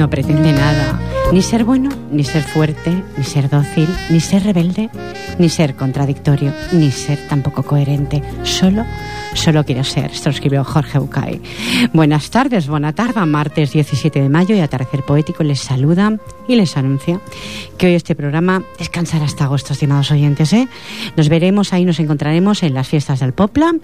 No pretende nada, ni ser bueno, ni ser fuerte, ni ser dócil, ni ser rebelde, ni ser contradictorio, ni ser tampoco coherente. Solo, solo quiero ser. Esto escribió Jorge Bucay. Buenas tardes, buena tarde, martes 17 de mayo y Atardecer Poético les saluda y les anuncia que hoy este programa descansará hasta agosto, estimados oyentes. ¿eh? Nos veremos ahí, nos encontraremos en las fiestas del Popla.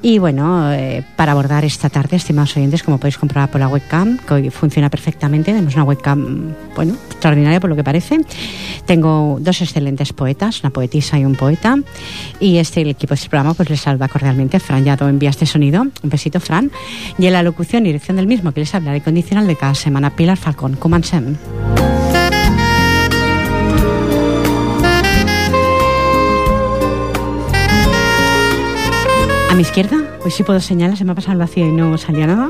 Y bueno, eh, para abordar esta tarde, estimados oyentes, como podéis comprobar por la webcam, que hoy funciona perfectamente, tenemos una webcam, bueno, extraordinaria por lo que parece. Tengo dos excelentes poetas, una poetisa y un poeta, y este el equipo de este programa pues les saluda cordialmente. Fran Yado envía este sonido, un besito, Fran. Y en la locución y dirección del mismo, que les hablaré condicional de cada semana, Pilar Falcón. Comencem. Mi izquierda, hoy sí puedo señalar, se me ha pasado el vacío y no salía nada.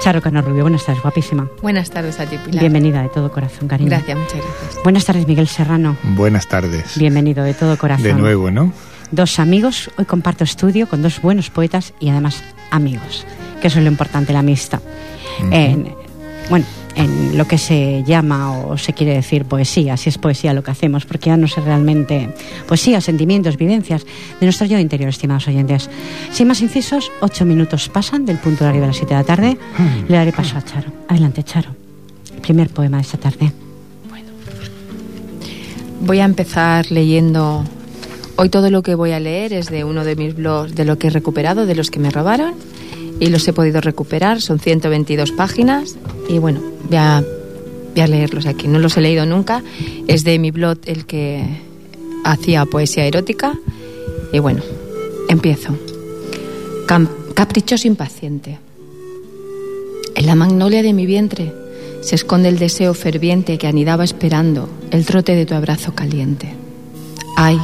Charo Cano Rubio, buenas tardes, guapísima. Buenas tardes a ti, Pilar. Bienvenida de todo corazón, cariño. Gracias, muchas gracias. Buenas tardes, Miguel Serrano. Buenas tardes. Bienvenido de todo corazón. De nuevo, ¿no? Dos amigos, hoy comparto estudio con dos buenos poetas y además amigos, que eso es lo importante, la amistad. Bueno, en lo que se llama o se quiere decir poesía, si es poesía lo que hacemos, porque ya no sé realmente poesía, sentimientos, vivencias de nuestro yo interior, estimados oyentes. Sin más incisos, ocho minutos pasan del punto horario de las siete de la tarde. Le daré paso a Charo. Adelante, Charo. Primer poema de esta tarde. Voy a empezar leyendo. Hoy todo lo que voy a leer es de uno de mis blogs, de lo que he recuperado, de los que me robaron, y los he podido recuperar. Son 122 páginas, y bueno, voy a, a leerlos aquí. No los he leído nunca. Es de mi blog el que hacía poesía erótica, y bueno, empiezo. Cam- caprichoso impaciente. En la magnolia de mi vientre se esconde el deseo ferviente que anidaba esperando el trote de tu abrazo caliente. Ay,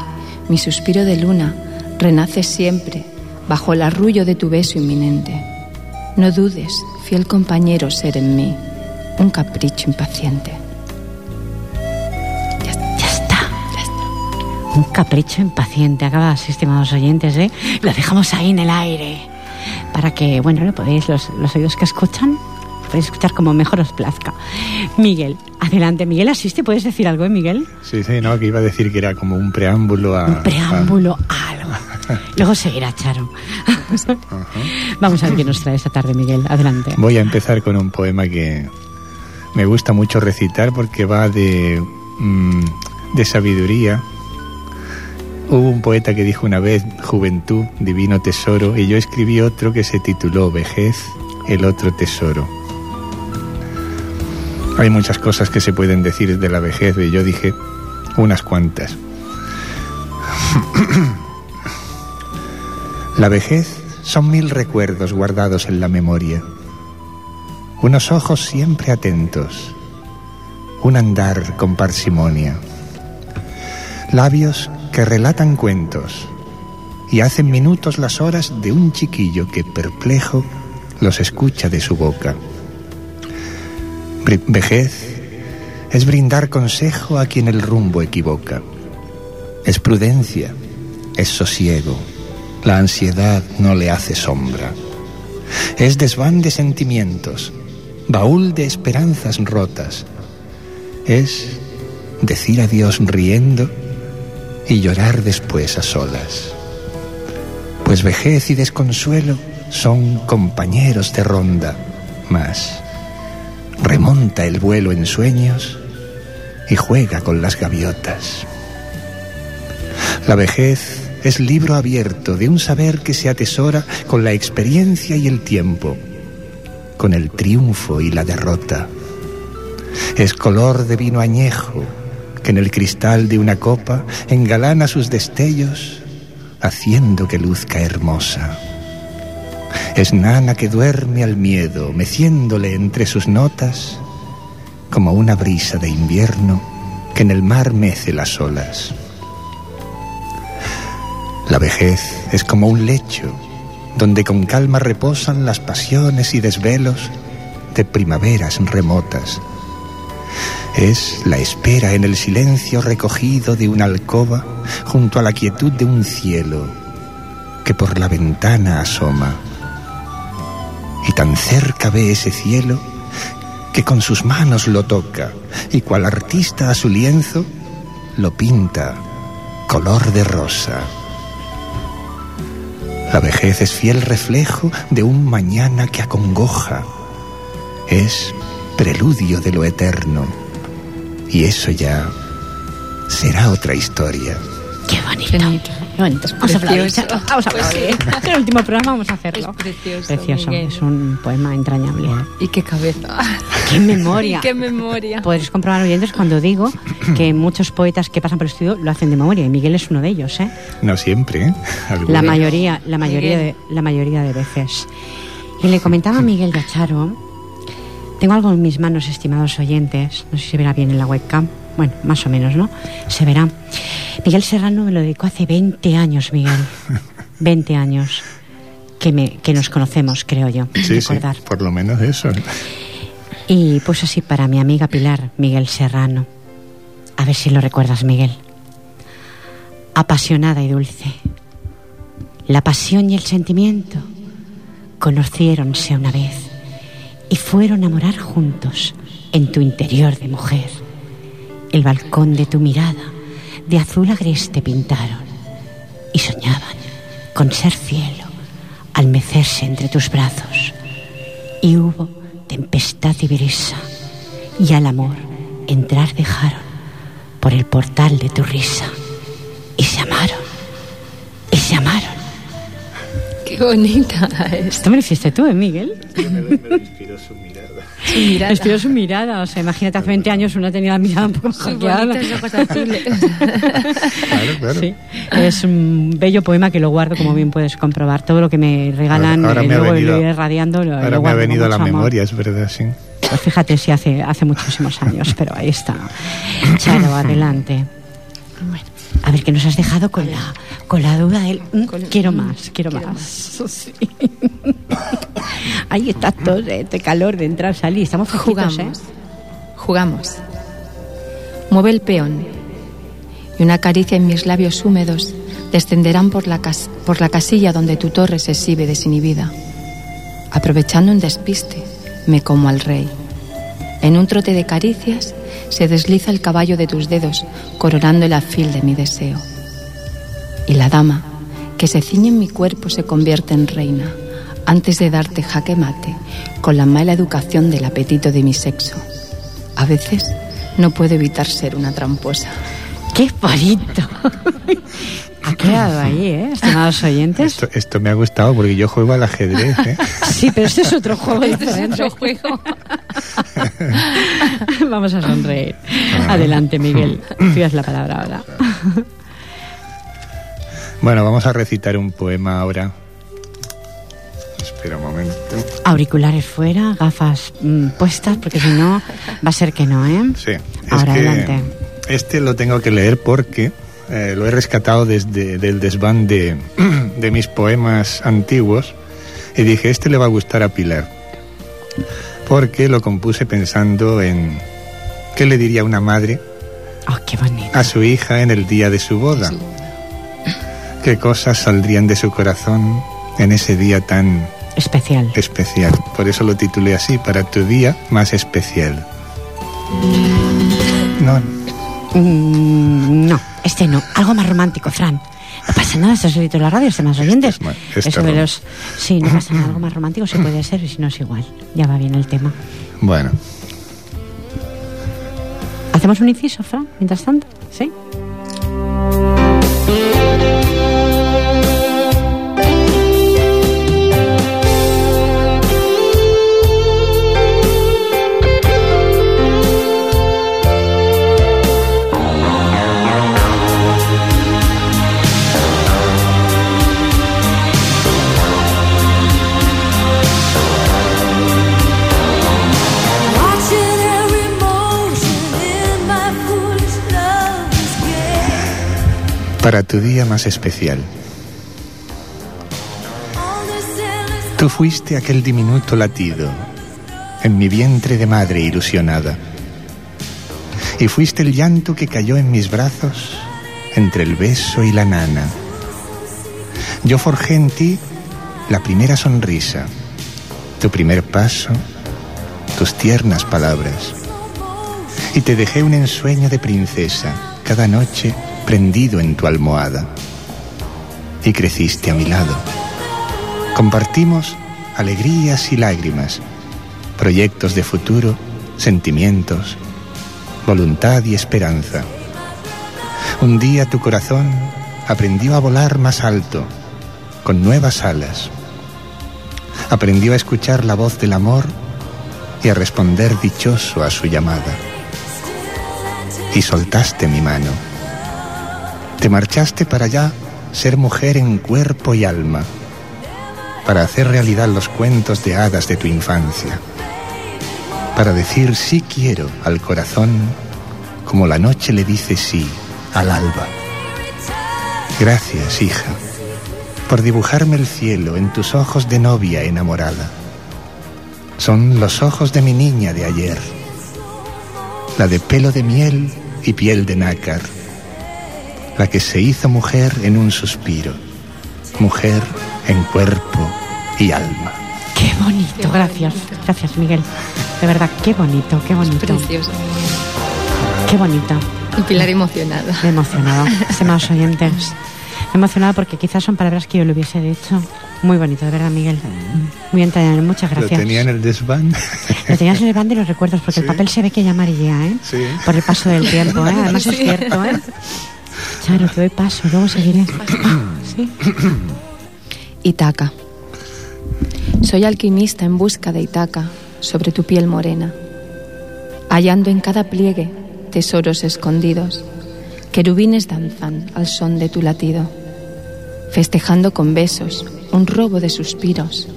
mi suspiro de luna renace siempre bajo el arrullo de tu beso inminente. No dudes, fiel compañero, ser en mí un capricho impaciente. Ya está. Ya está. Ya está. Un capricho impaciente, acabas, estimados oyentes, ¿eh? Lo dejamos ahí en el aire. Para que, bueno, lo podéis, los, los oídos que escuchan, podéis escuchar como mejor os plazca. Miguel, adelante. Miguel, asiste, ¿puedes decir algo, eh, Miguel? Sí, sí, no, que iba a decir que era como un preámbulo a... Un preámbulo, algo. Luego seguirá, Charo. Vamos a ver qué nos trae esta tarde, Miguel. Adelante. Voy a empezar con un poema que me gusta mucho recitar porque va de, mm, de sabiduría. Hubo un poeta que dijo una vez, juventud, divino tesoro, y yo escribí otro que se tituló Vejez, el otro tesoro. Hay muchas cosas que se pueden decir de la vejez, y yo dije unas cuantas. La vejez son mil recuerdos guardados en la memoria, unos ojos siempre atentos, un andar con parsimonia, labios que relatan cuentos y hacen minutos las horas de un chiquillo que perplejo los escucha de su boca. Vejez es brindar consejo a quien el rumbo equivoca. Es prudencia, es sosiego. La ansiedad no le hace sombra. Es desván de sentimientos, baúl de esperanzas rotas. Es decir adiós riendo y llorar después a solas. Pues vejez y desconsuelo son compañeros de ronda, mas remonta el vuelo en sueños y juega con las gaviotas. La vejez es libro abierto de un saber que se atesora con la experiencia y el tiempo, con el triunfo y la derrota. Es color de vino añejo que en el cristal de una copa engalana sus destellos, haciendo que luzca hermosa. Es nana que duerme al miedo, meciéndole entre sus notas, como una brisa de invierno que en el mar mece las olas. La vejez es como un lecho donde con calma reposan las pasiones y desvelos de primaveras remotas. Es la espera en el silencio recogido de una alcoba junto a la quietud de un cielo que por la ventana asoma. Y tan cerca ve ese cielo que con sus manos lo toca y cual artista a su lienzo lo pinta color de rosa. La vejez es fiel reflejo de un mañana que acongoja. Es preludio de lo eterno. Y eso ya será otra historia. Qué bonito. Qué bonito. Qué bonito. Vamos a hablar. Vamos a hablar. Pues el último programa vamos a hacerlo. Es precioso. Precioso. Es un poema entrañable. Y qué cabeza. Qué memoria. Y qué memoria. Podréis comprobar oyentes cuando digo que muchos poetas que pasan por el estudio lo hacen de memoria y Miguel es uno de ellos, ¿eh? No siempre, ¿eh? La mayoría, la mayoría de, la mayoría de veces. Y le comentaba a Miguel de Acharo, tengo algo en mis manos, estimados oyentes, no sé si se verá bien en la webcam, bueno, más o menos, ¿no? Se verá. Miguel Serrano me lo dedicó hace 20 años, Miguel. 20 años que, me, que nos conocemos, creo yo. Sí, sí, por lo menos eso. Y pues así para mi amiga Pilar, Miguel Serrano. A ver si lo recuerdas, Miguel. Apasionada y dulce. La pasión y el sentimiento conociéronse una vez y fueron a morar juntos en tu interior de mujer. El balcón de tu mirada de azul agreste pintaron y soñaban con ser cielo al mecerse entre tus brazos. Y hubo tempestad y brisa y al amor entrar dejaron por el portal de tu risa y se amaron y se amaron. Qué bonita es. Esto me lo hiciste tú, ¿eh, Miguel? Me, me inspiró su mirada. Su mirada. Inspiró su mirada. O sea, imagínate, hace 20 años uno tenía la mirada un poco hackeada. Claro, claro. Sí, es un bello poema que lo guardo, como bien puedes comprobar. Todo lo que me regalan, Ahora- ahora eh, me ha luego venido- lo iré radiando. Lo, Ahora lo me ha venido a la amor. memoria, es verdad, sí. Pues fíjate, sí, hace, hace muchísimos años, pero ahí está. Charo, adelante. Bueno, A ver, que nos has dejado con la, con la duda del mm, Con- quiero mm, más, quiero, quiero más. Sí. Ahí está todo este calor de entrar, salir. Estamos jugamos. ¿eh? Jugamos. Mueve el peón y una caricia en mis labios húmedos descenderán por la, cas- por la casilla donde tu torre se exhibe desinhibida. Aprovechando un despiste, me como al rey. En un trote de caricias se desliza el caballo de tus dedos, coronando el alfil de mi deseo. Y la dama, que se ciñe en mi cuerpo, se convierte en reina, antes de darte jaque mate, con la mala educación del apetito de mi sexo. A veces no puedo evitar ser una tramposa. ¡Qué bonito! ha quedado ahí, ¿eh? Estimados oyentes. Esto, esto me ha gustado porque yo juego al ajedrez, ¿eh? Sí, pero este es otro juego Este es otro juego. Vamos a sonreír. Adelante, Miguel. Tú das la palabra ahora. Bueno, vamos a recitar un poema ahora. Espera un momento. Auriculares fuera, gafas mm, puestas, porque si no, va a ser que no, ¿eh? Sí. es Ahora, que adelante. Este lo tengo que leer porque eh, lo he rescatado desde del desván de, de mis poemas antiguos y dije, este le va a gustar a Pilar. Porque lo compuse pensando en qué le diría una madre Oh, qué a su hija en el día de su boda. ¿Qué cosas saldrían de su corazón en ese día tan Especial. especial? Por eso lo titulé así, para tu día más especial. No, Mm, no, este no. Algo más romántico, Fran. No pasa nada, estás solito en la radio, estás más oyentes. es ma- este Eso de los... Sí, no pasa nada. Algo más romántico sí puede ser y si no es igual. Ya va bien el tema. bueno, ¿Hacemos un inciso, Fran, mientras tanto? ¿Sí? Para tu día más especial. Tú fuiste aquel diminuto latido en mi vientre de madre ilusionada. Y fuiste el llanto que cayó en mis brazos entre el beso y la nana. Yo forjé en ti la primera sonrisa, tu primer paso, tus tiernas palabras. Y te dejé un ensueño de princesa cada noche prendido en tu almohada. Y creciste a mi lado. Compartimos alegrías y lágrimas, proyectos de futuro, sentimientos, voluntad y esperanza. Un día tu corazón aprendió a volar más alto, con nuevas alas. Aprendió a escuchar la voz del amor y a responder dichoso a su llamada. Y soltaste mi mano. Te marchaste para allá ser mujer en cuerpo y alma, para hacer realidad los cuentos de hadas de tu infancia, para decir sí quiero al corazón como la noche le dice sí al alba. Gracias, hija, por dibujarme el cielo en tus ojos de novia enamorada. Son los ojos de mi niña de ayer, la de pelo de miel y piel de nácar, la que se hizo mujer en un suspiro, mujer en cuerpo y alma. Qué bonito, gracias, gracias Miguel. De verdad, qué bonito, qué bonito. Precioso. Qué bonito. Y Pilar emocionada. Emocionado, estimados oyentes. Emocionado porque quizás son palabras que yo le hubiese dicho. Muy bonito, de verdad, Miguel. Muy entrañable, muchas gracias. Lo tenía en el desván. Lo tenías en el van de los recuerdos, porque el papel se ve que ya amarilla, ¿eh? Sí. Por el paso del tiempo, ¿eh? Además es cierto, ¿eh? Charo, te doy paso, luego seguiré. Sí. Itaca. Soy alquimista en busca de Itaca sobre tu piel morena, hallando en cada pliegue tesoros escondidos. Querubines danzan al son de tu latido, festejando con besos un robo de suspiros.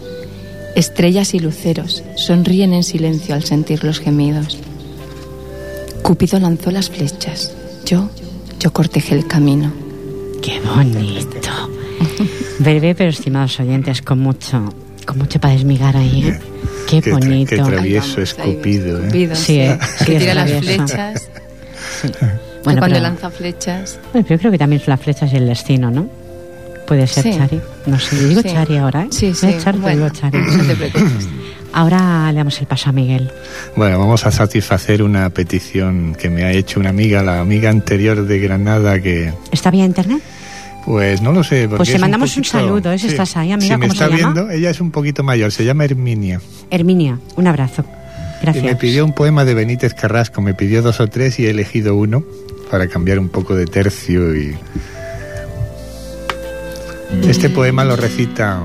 Estrellas y luceros sonríen en silencio al sentir los gemidos. Cúpido lanzó las flechas, yo, yo cortejé el camino. Qué bonito. Breve, pero estimados oyentes, con mucho, con mucho para desmigar ahí, ¿eh? Qué, Qué tra- bonito. qué tra- Travieso, Ahí vamos, ahí escupido, ¿eh? escupido, Sí, eh, sí, que es tira las travieso. flechas. Sí. Bueno, cuando pero- lanza flechas. Bueno, pero yo creo que también es la flecha y el destino, ¿no? Puede ser Sí. Chari. No sé, yo digo Sí. Chari ahora, ¿eh? Sí, sí. Char, bueno, digo Chari. no te preocupes. Ahora le damos el paso a Miguel. Bueno, vamos a satisfacer una petición que me ha hecho una amiga, la amiga anterior de Granada, que ¿Está bien internet? pues no lo sé. Pues te es mandamos un poquito- saludo, ¿eh? Si estás ahí, amiga, si me ¿cómo está se llama? viendo, ella es un poquito mayor, se llama Herminia. Herminia, un abrazo. Gracias. Y me pidió un poema de Benítez Carrasco, me pidió dos o tres y he elegido uno para cambiar un poco de tercio y... Este poema lo recita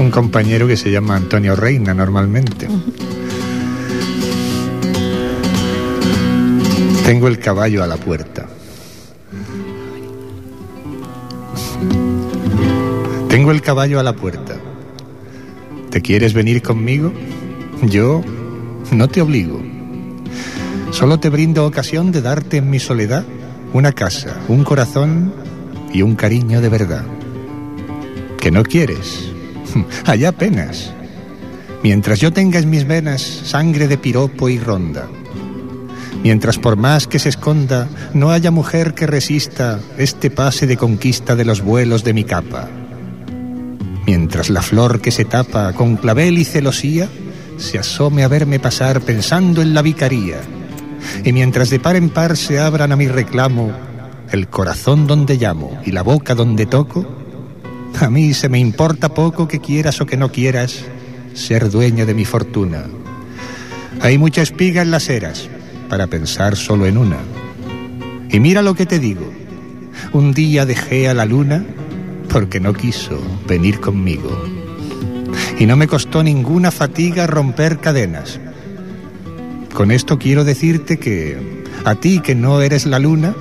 un compañero que se llama Antonio Reina normalmente. Tengo el caballo a la puerta. Tengo el caballo a la puerta. ¿Te quieres venir conmigo? Yo no te obligo. Solo te brindo ocasión de darte en mi soledad una casa, un corazón y un cariño de verdad. ¿Que no quieres? Allá apenas. Mientras yo tenga en mis venas sangre de piropo y ronda. Mientras por más que se esconda no haya mujer que resista este pase de conquista de los vuelos de mi capa. Mientras la flor que se tapa con clavel y celosía se asome a verme pasar pensando en la vicaría. Y mientras de par en par se abran a mi reclamo el corazón donde llamo y la boca donde toco, a mí se me importa poco que quieras o que no quieras ser dueña de mi fortuna. Hay mucha espiga en las eras para pensar solo en una. Y mira lo que te digo. Un día dejé a la luna porque no quiso venir conmigo. Y no me costó ninguna fatiga romper cadenas. Con esto quiero decirte que a ti que no eres la luna,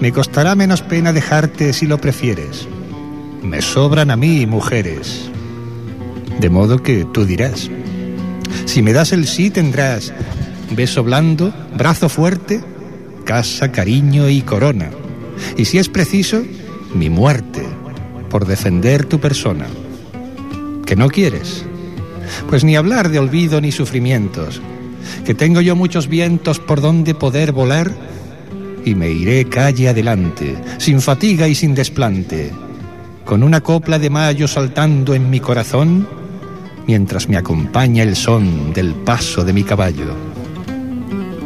me costará menos pena dejarte si lo prefieres. Me sobran a mí mujeres. De modo que tú dirás, si me das el sí tendrás beso blando, brazo fuerte, casa, cariño y corona. y si es preciso, mi muerte por defender tu persona. ¿Que no quieres? Pues ni hablar de olvido ni sufrimientos, que tengo yo muchos vientos por donde poder volar y me iré calle adelante, sin fatiga y sin desplante, con una copla de mayo saltando en mi corazón, mientras me acompaña el son del paso de mi caballo.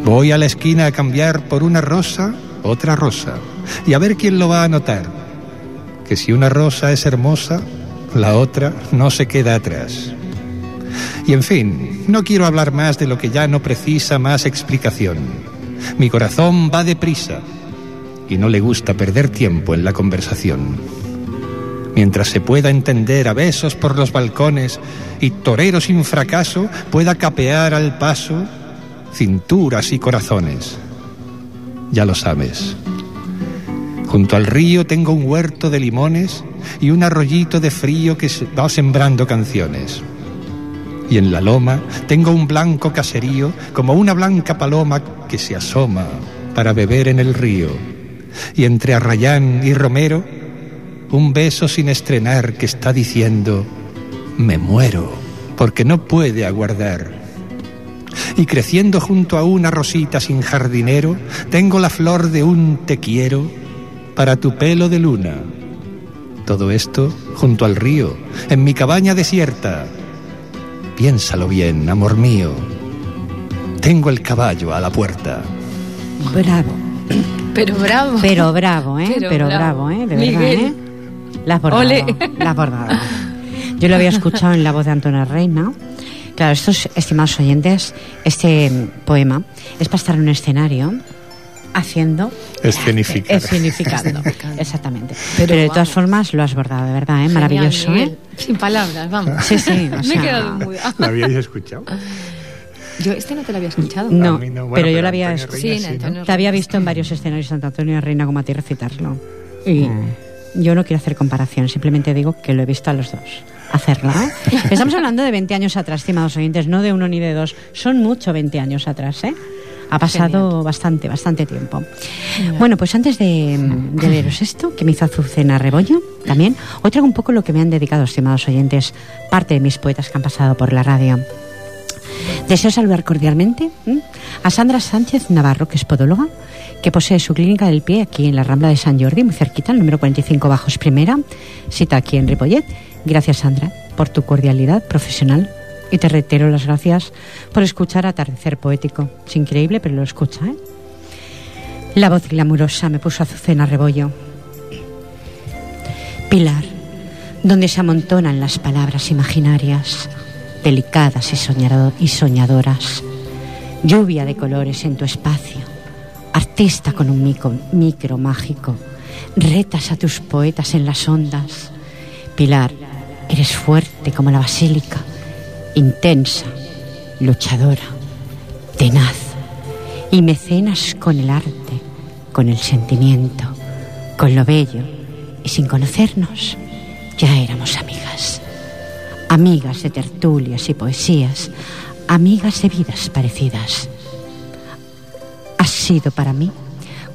Voy a la esquina a cambiar por una rosa, otra rosa, y a ver quién lo va a notar, que si una rosa es hermosa, la otra no se queda atrás. Y en fin, no quiero hablar más de lo que ya no precisa más explicación. Mi corazón va deprisa y no le gusta perder tiempo en la conversación. Mientras se pueda entender a besos por los balcones y torero sin fracaso pueda capear al paso cinturas y corazones. Ya lo sabes. Junto al río tengo un huerto de limones y un arroyito de frío que va sembrando canciones y en la loma tengo un blanco caserío como una blanca paloma que se asoma para beber en el río. Y entre Arrayán y Romero, un beso sin estrenar que está diciendo, me muero, porque no puede aguardar. Y creciendo junto a una rosita sin jardinero, tengo la flor de un te quiero para tu pelo de luna. Todo esto junto al río, en mi cabaña desierta, Piénsalo bien, amor mío. Tengo el caballo a la puerta. Bravo. Pero bravo. Pero bravo, ¿eh? Pero, bravo. ¿eh? De verdad, ¿eh? La has bordado. La has bordado. Yo lo había escuchado en la voz de Antonio Reina. Claro, estos estimados oyentes, este poema es para estar en un escenario haciendo escenificar. escenificando exactamente pero, de todas formas lo has bordado de verdad ¿eh? maravilloso ¿eh? sin palabras vamos sí sí Me he quedado muy... ¿lo habíais escuchado? Yo este no te lo había escuchado. No, pero, yo lo había escuchado. Sí, Te había visto en varios escenarios tanto Antonio Reina como a ti recitarlo. Y mm. Yo no quiero hacer comparación, simplemente digo que lo he visto a los dos hacerlo. ¿eh? Estamos hablando de 20 años atrás, estimados oyentes, no de uno ni de dos. Son mucho 20 años atrás, ¿eh? Ha pasado bastante, bastante tiempo. Bueno, pues antes de, de, leeros esto, que me hizo Azucena Rebollo, también, hoy traigo un poco lo que me han dedicado, estimados oyentes, parte de mis poetas que han pasado por la radio. Deseo saludar cordialmente a Sandra Sánchez Navarro, que es podóloga, que posee su clínica del pie aquí en la Rambla de San Jordi, muy cerquita, el número 45 Bajos Primera, cita aquí en Ripollet. Gracias, Sandra, por tu cordialidad profesional y te reitero las gracias por escuchar Atardecer Poético. Es increíble, pero lo escucha, ¿eh? La voz glamurosa me puso Azucena Rebollo. Pilar, donde se amontonan las palabras imaginarias, delicadas y, y soñadoras. Lluvia de colores en tu espacio. Artista con un micro, mágico. Retas a tus poetas en las ondas. Pilar, eres fuerte como la basílica intensa, luchadora, tenaz y mecenas con el arte, con el sentimiento, con lo bello y sin conocernos ya éramos amigas. Amigas de tertulias y poesías, amigas de vidas parecidas. Sido para mí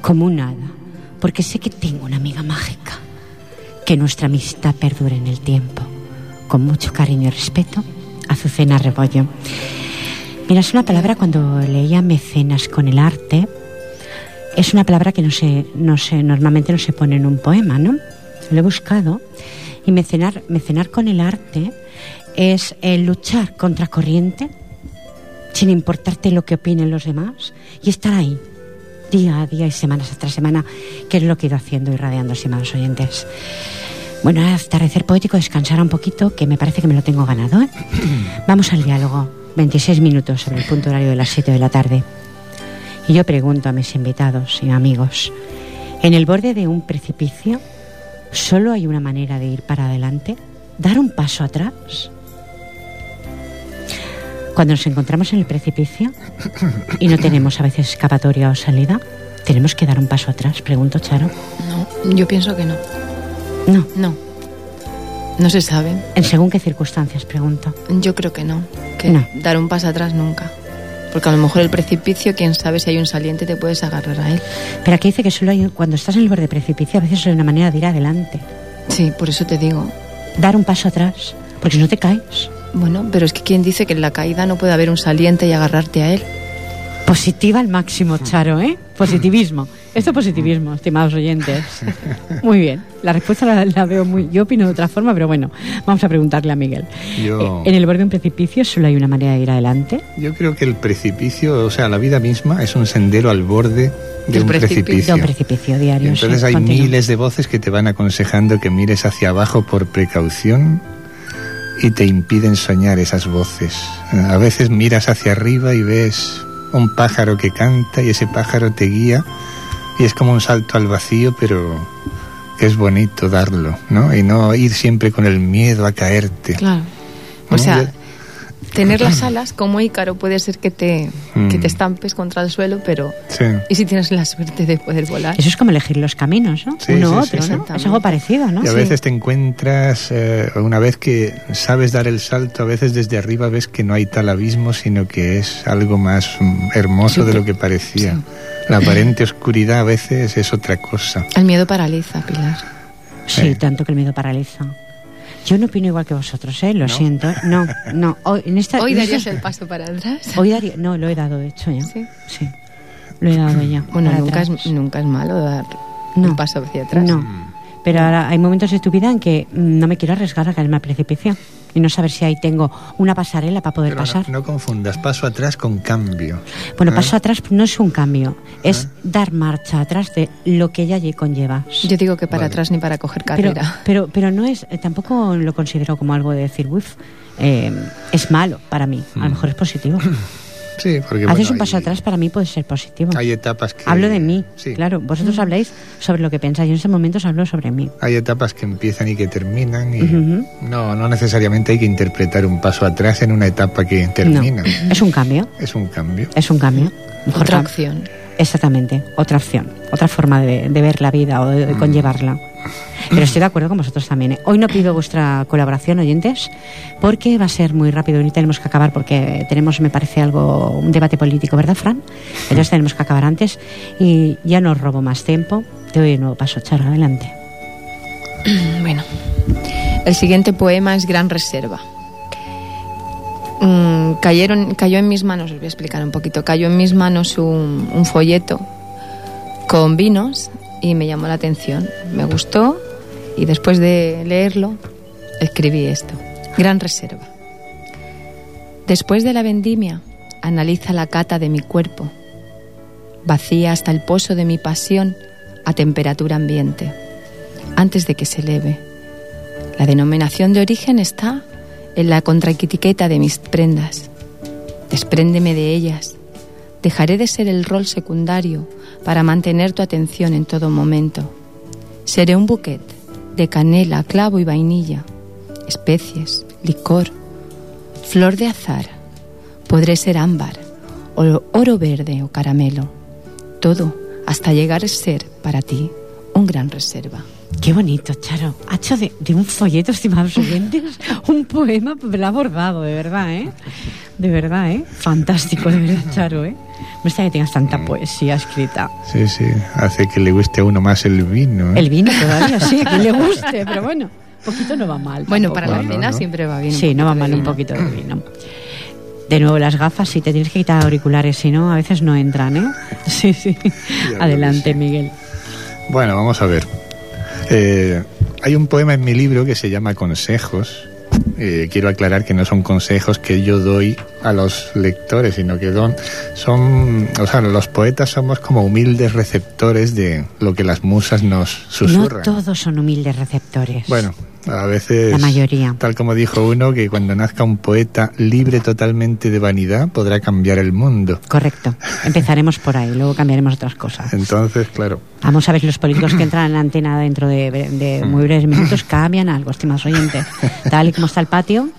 como un hada, porque sé que tengo una amiga mágica. Que nuestra amistad perdure en el tiempo, con mucho cariño y respeto Azucena Rebollo. Mira, es una palabra cuando leía mecenas con el arte, es una palabra que no se, no se, normalmente no se pone en un poema, ¿no? Lo he buscado y mecenar, mecenar con el arte es el luchar contra corriente sin importarte lo que opinen los demás y estar ahí día a día y semanas tras semana, que es lo que he ido haciendo y radiando, estimados oyentes. Bueno, atardecer poético, descansar un poquito, que me parece que me lo tengo ganado. ¿eh? Vamos al diálogo. 26 minutos sobre el punto horario de las 7 de la tarde. Y yo pregunto a mis invitados y amigos, ¿en el borde de un precipicio solo hay una manera de ir para adelante? ¿Dar un paso atrás? Cuando nos encontramos en el precipicio y no tenemos a veces escapatoria o salida, ¿tenemos que dar un paso atrás? Pregunto, Charo. No, yo pienso que no. No. No. No se sabe. ¿En según qué circunstancias, pregunto? Yo creo que no. Que dar un paso atrás nunca. Porque a lo mejor el precipicio, quién sabe si hay un saliente, te puedes agarrar a él. Pero aquí dice que solo hay, cuando estás en el borde del precipicio, a veces hay una manera de ir adelante. Sí, por eso te digo. Dar un paso atrás, porque si no te caes. Bueno, pero es que quién dice que en la caída no puede haber un saliente y agarrarte a él. Positiva al máximo, Charo, ¿eh? Positivismo. Esto es positivismo, estimados oyentes. Muy bien. La respuesta la, la veo muy. Yo opino de otra forma, pero bueno, vamos a preguntarle a Miguel. Yo- Eh, En el borde de un precipicio solo hay una manera de ir adelante. Yo creo que el precipicio, o sea, la vida misma es un sendero al borde de un precipicio. precipicio. De un precipicio diario. Y entonces sí, hay miles de voces que te van aconsejando que mires hacia abajo por precaución y te impiden soñar esas voces. A veces miras hacia arriba y ves un pájaro que canta y ese pájaro te guía y es como un salto al vacío, pero es bonito darlo, ¿no? Y no ir siempre con el miedo a caerte. Claro. No, O sea, tener las alas como Ícaro puede ser que te, que Mm. te estampes contra el suelo, pero. Sí. ¿Y si tienes la suerte de poder volar? Eso es como elegir los caminos, ¿no? Sí, Uno u sí, sí, otro, ¿no? Es algo parecido, ¿no? Y a Sí. veces te encuentras, eh, una vez que sabes dar el salto, a veces desde arriba ves que no hay tal abismo, sino que es algo más mm, hermoso Sí, de lo que parecía. sí. La aparente oscuridad a veces es otra cosa. El miedo paraliza, Pilar. Sí, Sí. tanto que el miedo paraliza. Yo no opino igual que vosotros, ¿eh? Lo siento. ¿eh? No, no. Hoy, en esta, Hoy darías el paso para atrás. Hoy daría... No, lo he dado, de hecho, ya. Sí. Sí. Lo he dado ya. Bueno, nunca atrás. es, nunca es malo dar No. un paso hacia atrás. No. Pero ahora hay momentos de tu vida en que mm, no me quiero arriesgar a caerme al precipicio y no saber si ahí tengo una pasarela para poder Pero pasar. No, confundas paso atrás con cambio. Bueno, ¿eh? paso atrás no es un cambio, es dar marcha atrás de lo que ya allí conlleva. Yo digo que para Vale. atrás ni para coger Pero, carrera. pero, pero no es, eh, tampoco lo considero como algo de decir, uff, eh, es malo para mí. A lo mejor es positivo. Sí, porque Haces bueno, un paso hay- atrás, para mí puede ser positivo. Hay etapas que... Hablo de mí, Sí. claro. Vosotros habláis sobre lo que pensáis. Yo en estos momentos hablo sobre mí. Hay etapas que empiezan y que terminan y no, no necesariamente hay que interpretar un paso atrás en una etapa que termina. No, es un cambio. Es un cambio. Es un cambio. Mejor Otra opción. Exactamente, otra opción, otra forma de, de ver la vida o de, de conllevarla. Pero estoy de acuerdo con vosotros también. ¿eh? Hoy no pido vuestra colaboración, oyentes, porque va a ser muy rápido y tenemos que acabar porque tenemos, me parece, algo, un debate político, ¿verdad, Fran? Entonces tenemos que acabar antes y ya no os robo más tiempo. Te doy un nuevo paso, Charo, adelante. Bueno, el siguiente poema es Gran Reserva. Mm, cayeron, cayó en mis manos, os voy a explicar un poquito, cayó en mis manos un, un folleto con vinos y me llamó la atención, me gustó y después de leerlo escribí esto. Gran Reserva. Después de la vendimia, analiza la cata de mi cuerpo, vacía hasta el pozo de mi pasión a temperatura ambiente antes de que se eleve. La denominación de origen está en la contraetiqueta de mis prendas. Despréndeme de ellas. Dejaré de ser el rol secundario para mantener tu atención en todo momento. Seré un bouquet de canela, clavo y vainilla, especies, licor, flor de azar. Podré ser ámbar, oro verde o caramelo. Todo hasta llegar a ser para ti un gran reserva. Qué bonito, Charo. Ha hecho de, de un folleto, estimados oyentes, un poema, lo ha abordado, de verdad, ¿eh? De verdad, ¿eh? Fantástico, de verdad, Charo, ¿eh? Me está que tengas tanta poesía escrita. Sí, sí, hace que le guste a uno más el vino. ¿eh? El vino todavía, sí, a quien le guste, pero bueno, poquito no va mal. Bueno, tampoco, para la no, cena no. siempre va bien. Sí, no va mal un poquito de vino. De nuevo, las gafas, sí, te tienes que quitar auriculares, si no, a veces no entran, ¿eh? Sí, sí. que Adelante, sí. Miguel. Bueno, vamos a ver. Eh, hay un poema en mi libro que se llama Consejos. Eh, quiero aclarar que no son consejos que yo doy a los lectores, sino que son, son, o sea, los poetas somos como humildes receptores de lo que las musas nos No susurran. todos son humildes receptores. Bueno, a veces, La mayoría. tal como dijo uno, que cuando nazca un poeta libre totalmente de vanidad, podrá cambiar el mundo. Correcto. Empezaremos por ahí, luego cambiaremos otras cosas. Entonces, claro, Vamos a ver si los políticos que entran en la antena dentro de, de muy breves minutos cambian algo, estimados oyentes. Tal y como está el patio,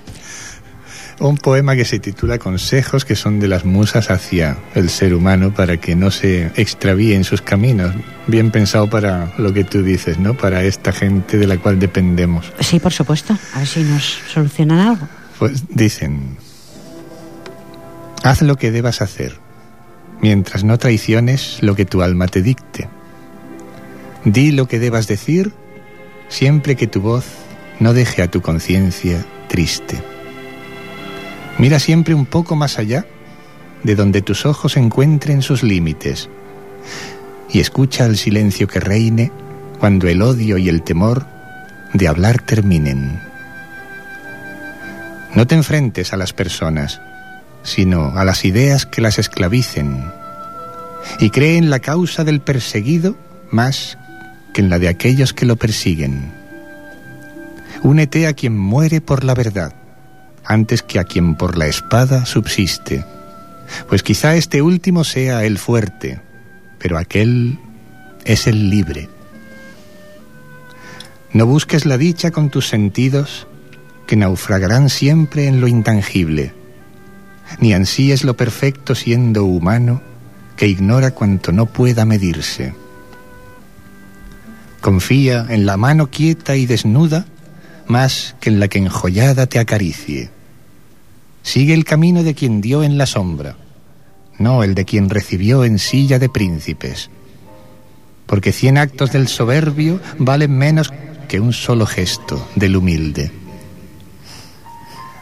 Un poema que se titula Consejos que son de las musas hacia el ser humano para que no se extravíe en sus caminos. Bien pensado para lo que tú dices, ¿no? Para esta gente de la cual dependemos. sí, por supuesto. A ver si nos solucionan algo. Pues dicen, Haz lo que debas hacer, mientras no traiciones lo que tu alma te dicte. Di lo que debas decir, siempre que tu voz no deje a tu conciencia triste. Mira siempre un poco más allá de donde tus ojos encuentren sus límites y escucha el silencio que reine cuando el odio y el temor de hablar terminen. No te enfrentes a las personas, sino a las ideas que las esclavicen, y cree en la causa del perseguido más que en la de aquellos que lo persiguen. Únete a quien muere por la verdad, antes que a quien por la espada subsiste, pues quizá este último sea el fuerte, pero aquel es el libre. No busques la dicha con tus sentidos, que naufragarán siempre en lo intangible, ni ansíes lo perfecto siendo humano, que ignora cuanto no pueda medirse. Confía en la mano quieta y desnuda más que en la que enjollada te acaricie. Sigue el camino de quien dio en la sombra, no el de quien recibió en silla de príncipes, porque cien actos del soberbio valen menos que un solo gesto del humilde.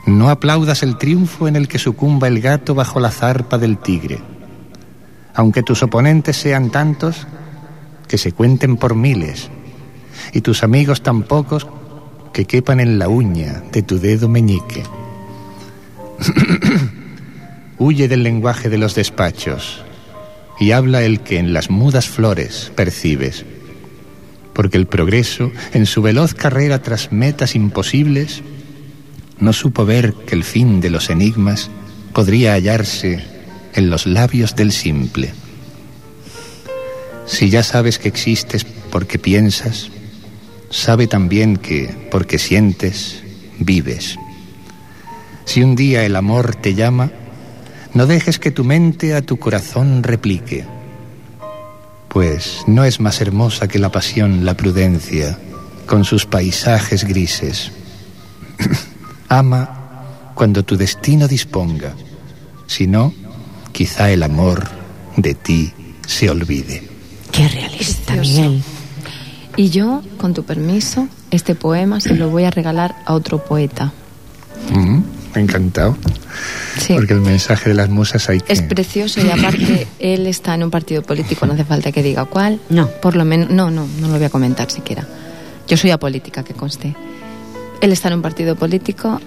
No aplaudas el triunfo en el que sucumba el gato bajo la zarpa del tigre, aunque tus oponentes sean tantos que se cuenten por miles, y tus amigos tan pocos que quepan en la uña de tu dedo meñique. Huye del lenguaje de los despachos y habla el que en las mudas flores percibes porque el progreso, en su veloz carrera tras metas imposibles, no supo ver que el fin de los enigmas podría hallarse en los labios del simple. Si ya sabes que existes porque piensas, sabe también que porque sientes, vives. Si un día el amor te llama, no dejes que tu mente a tu corazón replique pues no es más hermosa que la pasión la prudencia, con sus paisajes grises. Ama cuando tu destino disponga, si no, quizá el amor de ti se olvide. Qué realista, Miguel. Y yo, con tu permiso, este poema se lo voy a regalar a otro poeta. Mm, encantado. Porque el mensaje de las musas hay que... Es precioso y aparte él está en un partido político, no hace falta que diga cuál. No. Por lo menos, no, no, no lo voy a comentar siquiera. Yo soy apolítica, que conste. Él está en un partido político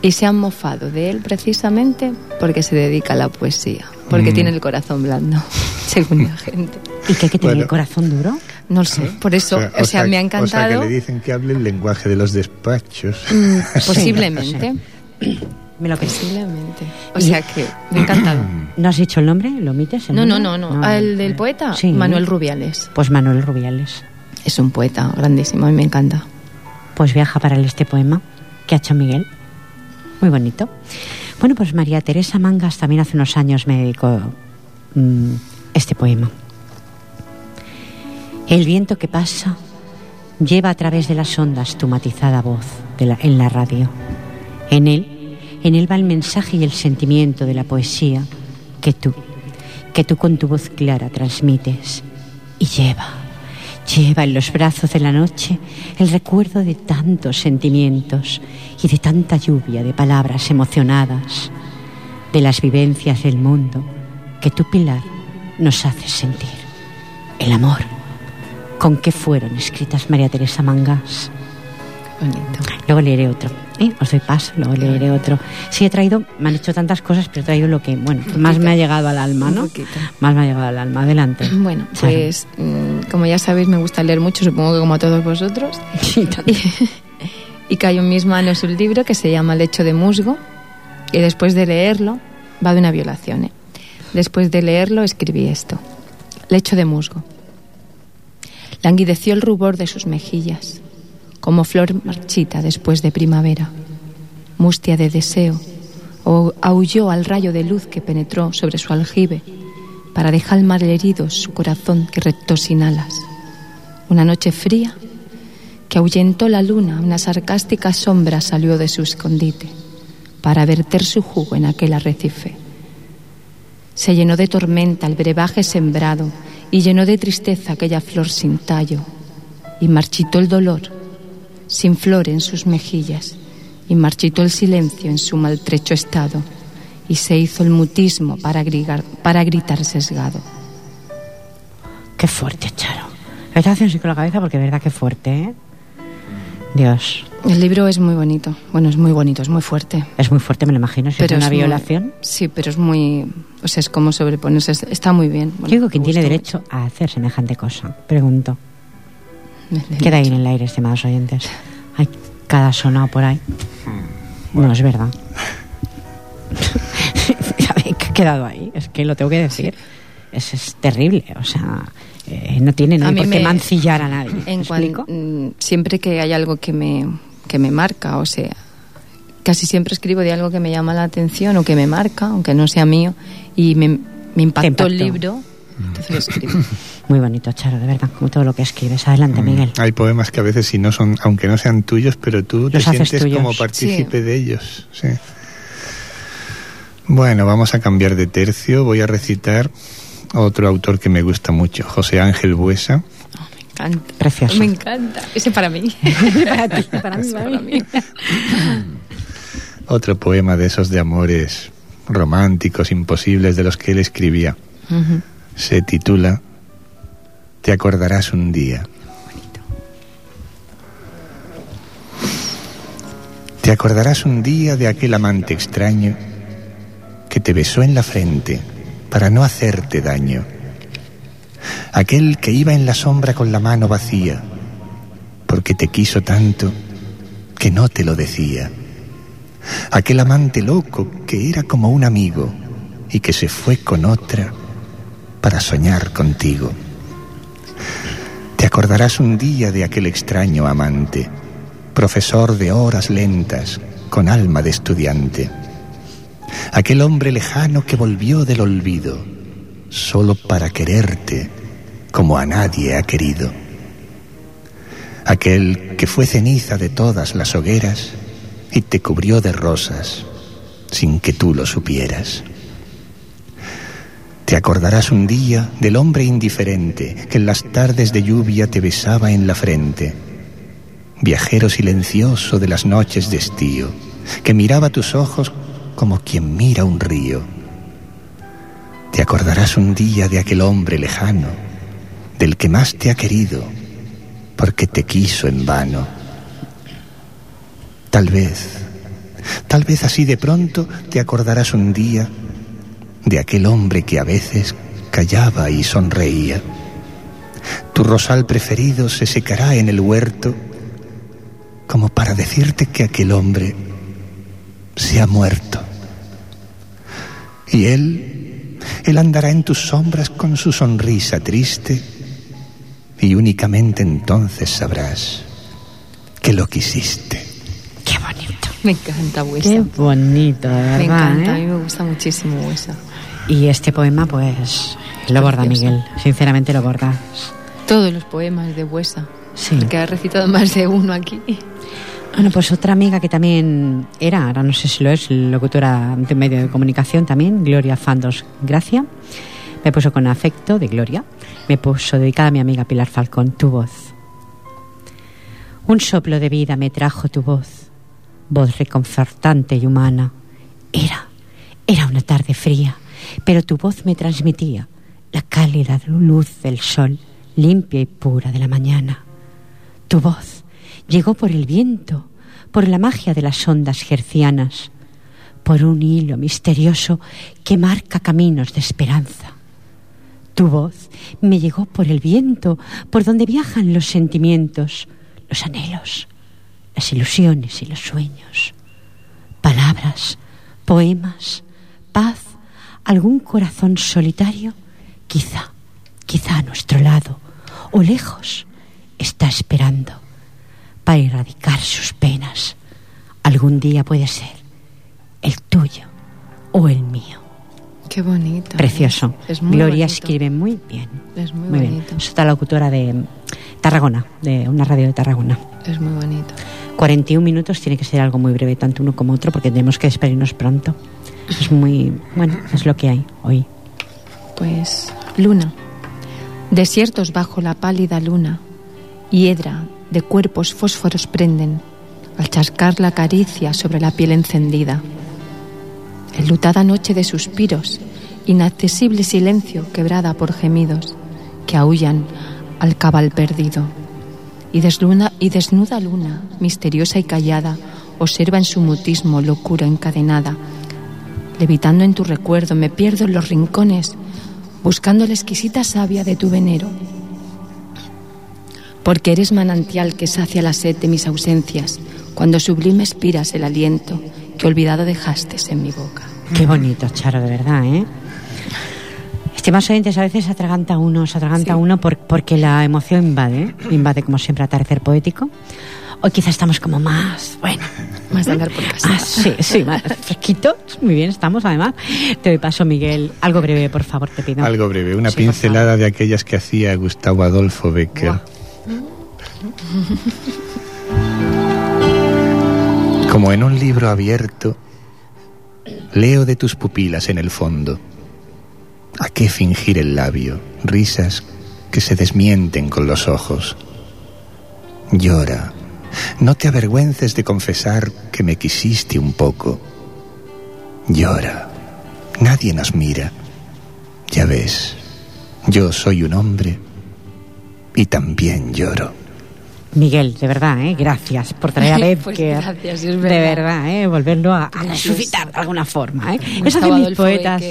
y se han mofado de él precisamente porque se dedica a la poesía, porque mm. tiene el corazón blando, según la gente. ¿Y qué hay que tener el corazón duro? No sé, por eso, o sea, me ha encantado. O sea, que le dicen que hable el lenguaje de los despachos. Mm, posiblemente. Me lo Posiblemente. O sea que me ha encantado. ¿No has dicho el nombre? ¿Lo omites? no, no, no, no, ¿El del poeta? Sí. Manuel Rubiales. Pues Manuel Rubiales. Es un poeta grandísimo y me encanta. Pues viaja para él este poema que ha hecho Miguel. Muy bonito. Bueno, pues María Teresa Mangas también hace unos años me dedicó mm, este poema. El viento que pasa lleva a través de las ondas tu matizada voz en la radio. En él en él va el mensaje y el sentimiento de la poesía que tú, que tú con tu voz clara transmites. Y lleva, lleva en los brazos de la noche el recuerdo de tantos sentimientos y de tanta lluvia de palabras emocionadas, de las vivencias del mundo que tu pilar nos hace sentir. El amor. ¿Con qué fueron escritas María Teresa Mangas? Luego leeré otro. ¿eh? Os doy paso, luego leeré otro. Sí, he traído, me han hecho tantas cosas, pero he traído lo que, bueno, más me ha llegado al alma, ¿no? Más me ha llegado al alma. Adelante. Bueno, pues mm, como ya sabéis, me gusta leer mucho, supongo que como a todos vosotros. y cayó en mis manos un libro que se llama Lecho de Musgo. Y después de leerlo, va de una violación. ¿eh? Después de leerlo, escribí esto: Lecho de musgo. Languideció el rubor de sus mejillas como flor marchita después de primavera, mustia de deseo, o aulló al rayo de luz que penetró sobre su aljibe para dejar mal herido su corazón que rectó sin alas. Una noche fría que ahuyentó la luna, una sarcástica sombra salió de su escondite para verter su jugo en aquel arrecife Se llenó de tormenta el brebaje sembrado y llenó de tristeza aquella flor sin tallo. Y marchitó el dolor, sin flor en sus mejillas, y marchitó el silencio en su maltrecho estado, y se hizo el mutismo para, gritar, para gritar sesgado. Qué fuerte, Charo. Me está haciendo con la cabeza porque verdad que fuerte, ¿eh? Dios. El libro es muy bonito. Bueno, es muy bonito, es muy fuerte. Es muy fuerte, me lo imagino. Si Pero es una es muy- violación. Sí, pero es muy... O sea, es como sobreponerse. es- Está muy bien. Bueno, Yo digo, ¿quién tiene derecho a hacer semejante cosa? Pregunto. mucho. Queda ahí en el aire, estimados oyentes. Hay cada sonado por ahí. No, es verdad. ¿Qué ha quedado ahí? Es que lo tengo que decir. Es, es terrible. O sea, eh, no tiene mí por qué me- mancillar a nadie. ¿Me En cuan- explico? mm, siempre que hay algo que me, que me marca, o sea, casi siempre escribo de algo que me llama la atención o que me marca, aunque no sea mío, y me, me impactó, el libro, entonces lo escribo. Muy bonito, Charo, de verdad, como todo lo que escribes. Adelante, Miguel. Hay poemas que a veces si no son, aunque no sean tuyos, pero tú te Los haces sientes tuyos. como partícipe Sí. de ellos. Sí. Bueno, vamos a cambiar de tercio. Voy a recitar otro autor que me gusta mucho, José Ángel Buesa. Me encanta. Precioso. Me encanta. Ese para mí. para ti, para mí, Ese para mí. Otro poema de esos de amores románticos, imposibles, de los que él escribía. Se titula Te acordarás un día. Te acordarás un día de aquel amante extraño que te besó en la frente para no hacerte daño. Aquel que iba en la sombra con la mano vacía porque te quiso tanto que no te lo decía. Aquel amante loco que era como un amigo y que se fue con otra para soñar contigo. Te acordarás un día de aquel extraño amante, profesor de horas lentas, con alma de estudiante. Aquel hombre lejano que volvió del olvido, solo para quererte como a nadie ha querido. Aquel que fue ceniza de todas las hogueras y te cubrió de rosas sin que tú lo supieras. Te acordarás un día del hombre indiferente que en las tardes de lluvia te besaba en la frente, viajero silencioso de las noches de estío, que miraba tus ojos como quien mira un río. Te acordarás un día de aquel hombre lejano, del que más te ha querido, porque te quiso en vano. Tal vez, tal vez así de pronto te acordarás un día de aquel hombre que a veces callaba y sonreía. Tu rosal preferido se secará en el huerto como para decirte que aquel hombre se ha muerto. Y él, él andará en tus sombras con su sonrisa triste y únicamente entonces sabrás que lo quisiste. Qué bonito. Me encanta Huesa. Qué bonito, de verdad. me encanta, a ¿eh? mí me gusta muchísimo Huesa. Y este poema, pues, lo borda Precioso. Miguel. Sinceramente lo borda. Todos los poemas de Huesa. Sí. Porque ha recitado más de uno aquí. Bueno, pues otra amiga que también era, ahora no sé si lo es, locutora de medio de comunicación también, Gloria Fandos Gracia, me puso con afecto de Gloria, me puso dedicada a mi amiga Pilar Falcón, tu voz. Un soplo de vida me trajo tu voz, voz reconfortante y humana. Era, era una tarde fría, pero tu voz me transmitía la cálida luz del sol, limpia y pura de la mañana. Tu voz llegó por el viento, por la magia de las ondas gercianas, por un hilo misterioso que marca caminos de esperanza. Tu voz me llegó por el viento, por donde viajan los sentimientos, los anhelos, las ilusiones y los sueños. Palabras, poemas, paz, algún corazón solitario, quizá, quizá a nuestro lado o lejos, está esperando para erradicar sus penas. Algún día puede ser el tuyo o el mío. Qué bonito. Precioso. Es muy Gloria bonito. escribe muy bien. Es muy, Muy bien. bonito. Es otra locutora de Tarragona, de una radio de Tarragona. Es muy bonito. 41 minutos tiene que ser algo muy breve, tanto uno como otro, porque tenemos que despedirnos pronto. Es muy, bueno, es lo que hay hoy. Pues luna, desiertos bajo la pálida luna, hiedra de cuerpos fósforos prenden al chascar la caricia sobre la piel encendida. Enlutada noche de suspiros, inaccesible silencio quebrada por gemidos que aullan al cabal perdido. Y, desluna, y desnuda luna, misteriosa y callada, observa en su mutismo locura encadenada. Levitando en tu recuerdo, me pierdo en los rincones, buscando la exquisita savia de tu venero. Porque eres manantial que sacia la sed de mis ausencias, cuando sublime expiras el aliento que olvidado dejaste en mi boca. Qué bonito, Charo, de verdad, ¿eh? Estimados oyentes, a veces atraganta uno, se atraganta uno porque la emoción invade, invade como siempre atardecer poético. Hoy quizá estamos como más, bueno, más de andar por casa. sí, sí, más fresquitos. Muy bien, estamos además. Te doy paso, Miguel. Algo breve, por favor, te pido. Algo breve, una pincelada de aquellas que hacía Gustavo Adolfo Becker. Como en un libro abierto, leo de tus pupilas en el fondo. ¿A qué fingir el labio? Risas que se desmienten con los ojos. Llora. No te avergüences de confesar que me quisiste un poco. Llora. Nadie nos mira. Ya ves, yo soy un hombre y también lloro. Miguel, de verdad, ¿eh? gracias por traer a Becker. pues gracias, es verdad. De verdad, ¿eh? volverlo a, a resucitar de alguna forma. ¿eh? Eso hacen mis poetas,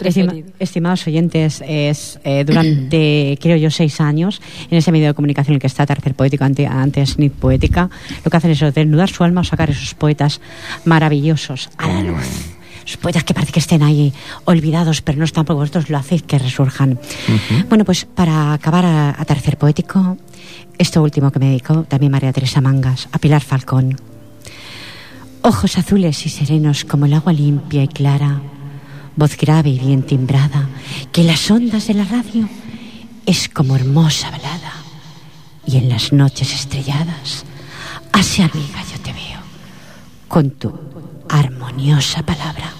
estima, estimados oyentes, es eh, durante, creo yo, seis años, en ese medio de comunicación en el que está Tercer Poético, ante, antes Nit Poética, lo que hacen es desnudar su alma o sacar esos poetas maravillosos a la luz los poetas que parece que estén ahí olvidados, pero no están porque vosotros lo hacéis que resurjan. Uh -huh. Bueno, pues para acabar a, a, tercer poético, esto último que me dedicó también María Teresa Mangas, a Pilar Falcón. Ojos azules y serenos como el agua limpia y clara, voz grave y bien timbrada, que en las ondas de la radio es como hermosa balada, y en las noches estrelladas, así amiga yo te veo, con tu armoniosa palabra.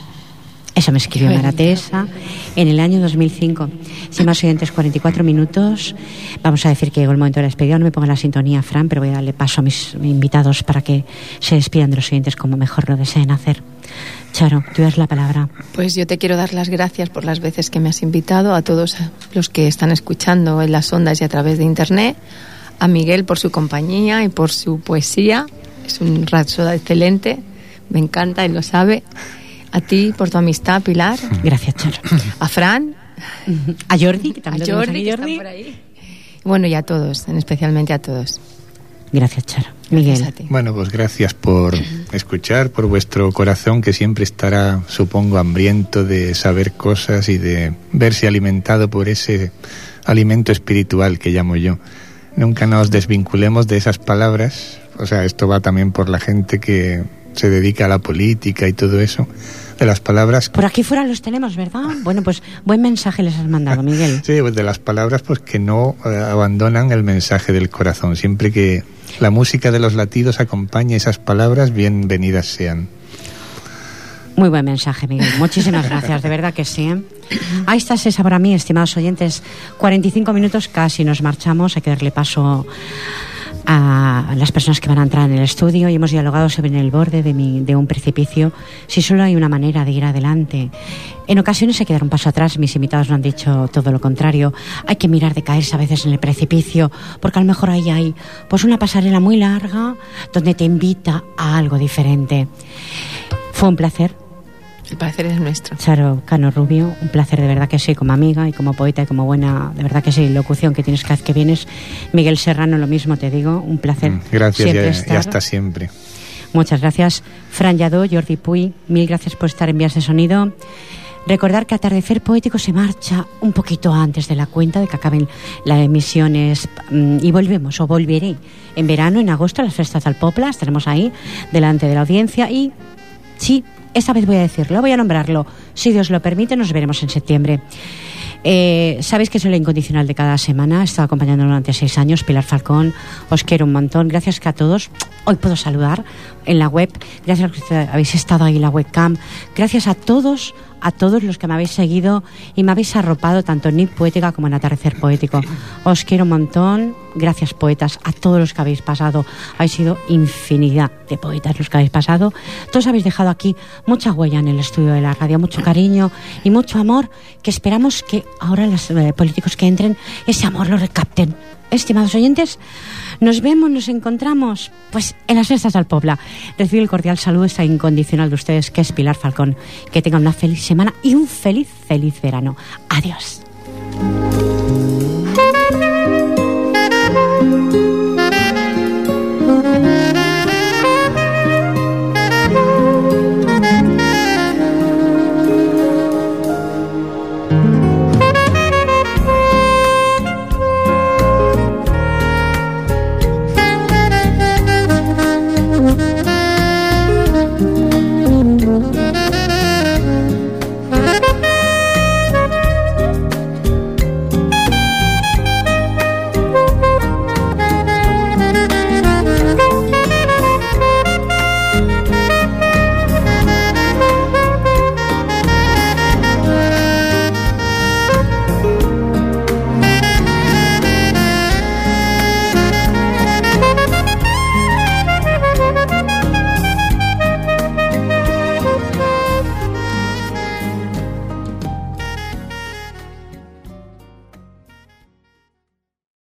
Eso me escribió María Teresa en el año 2005. Sin más oyentes, 44 minutos. Vamos a decir que llegó el momento de la despedida. No me ponga la sintonía, Fran, pero voy a darle paso a mis invitados para que se despidan de los oyentes como mejor lo deseen hacer. Charo, tú das la palabra. Pues yo te quiero dar las gracias por las veces que me has invitado, a todos los que están escuchando en las ondas y a través de Internet, a Miguel por su compañía y por su poesía. Es un rapsoda excelente, me encanta, él lo sabe. A ti por tu amistad, Pilar. Gracias, Charo. A Fran. A Jordi, que también a Jordi, que Jordi. Está por ahí. Bueno, y a todos, en especialmente a todos. Gracias, Charo. Miguel. Gracias a ti. Bueno, pues gracias por escuchar, por vuestro corazón que siempre estará, supongo, hambriento de saber cosas y de verse alimentado por ese alimento espiritual que llamo yo. Nunca nos desvinculemos de esas palabras. O sea, esto va también por la gente que se dedica a la política y todo eso, de las palabras... Por aquí fuera los tenemos, ¿verdad? Bueno, pues buen mensaje les has mandado, Miguel. sí, pues de las palabras pues que no eh, abandonan el mensaje del corazón. Siempre que la música de los latidos acompañe esas palabras, bienvenidas sean. Muy buen mensaje, Miguel. Muchísimas gracias, de verdad que sí. ¿eh? Ahí está esa para mí, estimados oyentes. 45 minutos casi nos marchamos. Hay que darle paso a las personas que van a entrar en el estudio y hemos dialogado sobre el borde de, mi, de un precipicio si solo hay una manera de ir adelante. En ocasiones hay que dar un paso atrás, mis invitados no han dicho todo lo contrario. Hay que mirar de caerse a veces en el precipicio, porque a lo mejor ahí hay pues una pasarela muy larga donde te invita a algo diferente. Fue un placer el placer es nuestro. Charo Cano Rubio, un placer de verdad que sí, como amiga y como poeta y como buena, de verdad que sí, locución que tienes cada vez que vienes. Miguel Serrano, lo mismo te digo, un placer. Gracias siempre y, estar. y hasta siempre. Muchas gracias. Fran Yadó, Jordi Puy, mil gracias por estar en Vías de Sonido. Recordar que Atardecer Poético se marcha un poquito antes de la cuenta de que acaben las emisiones y volvemos, o volveré en verano, en agosto, a las fiestas del Popla, estaremos ahí delante de la audiencia y sí, esta vez voy a decirlo, voy a nombrarlo. Si Dios lo permite, nos veremos en septiembre. Eh, Sabéis que soy la incondicional de cada semana. He estado acompañando durante seis años. Pilar Falcón, os quiero un montón. Gracias que a todos. Hoy puedo saludar en la web. Gracias a que habéis estado ahí en la webcam. Gracias a todos, a todos los que me habéis seguido y me habéis arropado tanto en Nip Poética como en Atardecer Poético. Os quiero un montón. Gracias, poetas, a todos los que habéis pasado. Habéis sido infinidad de poetas los que habéis pasado. Todos habéis dejado aquí mucha huella en el estudio de la radio, mucho cariño y mucho amor que esperamos que ahora los eh, políticos que entren ese amor lo recapten. Estimados oyentes, nos vemos, nos encontramos pues en las fiestas del Pobla. Recibo el cordial saludo esta incondicional de ustedes, que es Pilar Falcón. Que tengan una feliz semana y un feliz, feliz verano. Adiós.